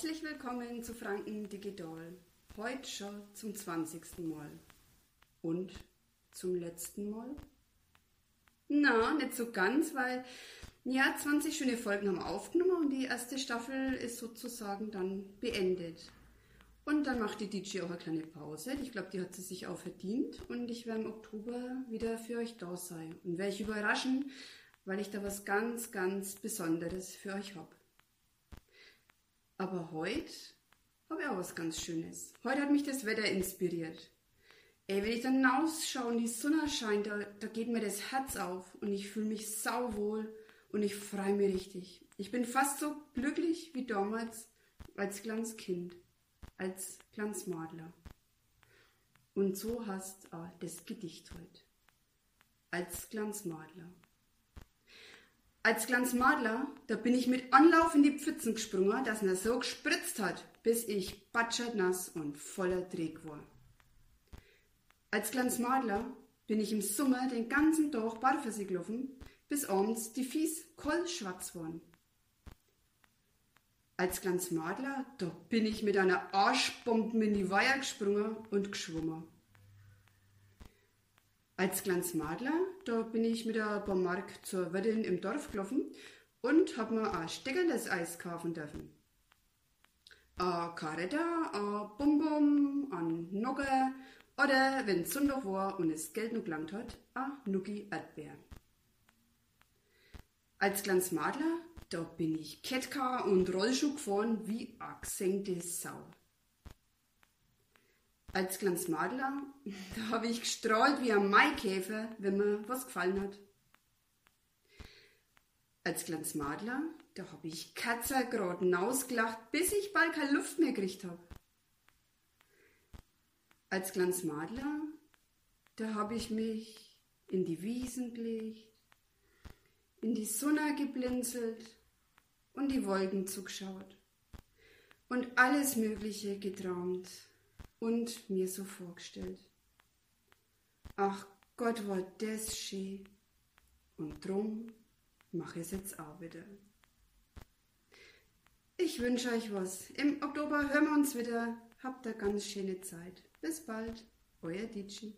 Herzlich willkommen zu Franken Digital. Heute schon zum 20. Mal. Und zum letzten Mal? Na, nicht so ganz, weil ja, 20 schöne Folgen haben aufgenommen und die erste Staffel ist sozusagen dann beendet. Und dann macht die DJ auch eine kleine Pause. Ich glaube, die hat sie sich auch verdient. Und ich werde im Oktober wieder für euch da sein. Und werde ich überraschen, weil ich da was ganz, ganz Besonderes für euch habe. Aber heute habe ich auch was ganz Schönes. Heute hat mich das Wetter inspiriert. Ey, wenn ich dann rausschaue und die Sonne scheint, da, da geht mir das Herz auf und ich fühle mich sauwohl und ich freue mich richtig. Ich bin fast so glücklich wie damals als kleines Kind, als kleines Madler. Und so hast du das Gedicht heute. Als Glanzmadler. Als Glanzmadler, da bin ich mit Anlauf in die Pfützen gesprungen, dass er so gespritzt hat, bis ich batschert nass und voller Dreck war. Als Glanzmadler bin ich im Sommer den ganzen Tag barfuß gelaufen, bis abends die Fies kohlschwarz waren. Als Glanzmadler, da bin ich mit einer Arschbombe in die Weiher gesprungen und geschwommen. Als Glanzmadler, da bin ich mit der Bommark zur Wirtin im Dorf gelaufen und hab mir ein steckerles Eis kaufen dürfen. A Karetta, Bumbum, an Nogge oder, wenn Sonntag war und es Geld noch gelangt hat, a Nuki Erdbeer. Als Glanzmadler, da bin ich Kettcar und Rollschuh gefahren wie a gesenkte Sau. Als kleines Madler, da habe ich gestrahlt wie ein Maikäfer, wenn mir was gefallen hat. Als kleines Madler, da habe ich Katzer grad ausgelacht, bis ich bald keine Luft mehr gekriegt habe. Als kleines Madler, da habe ich mich in die Wiesen gelegt, in die Sonne geblinzelt und die Wolken zugeschaut und alles Mögliche geträumt und mir so vorgestellt. Ach Gott, war das schön. Und drum mache ich es jetzt auch wieder. Ich wünsche euch was. Im Oktober hören wir uns wieder. Habt eine ganz schöne Zeit. Bis bald. Euer Ditschi.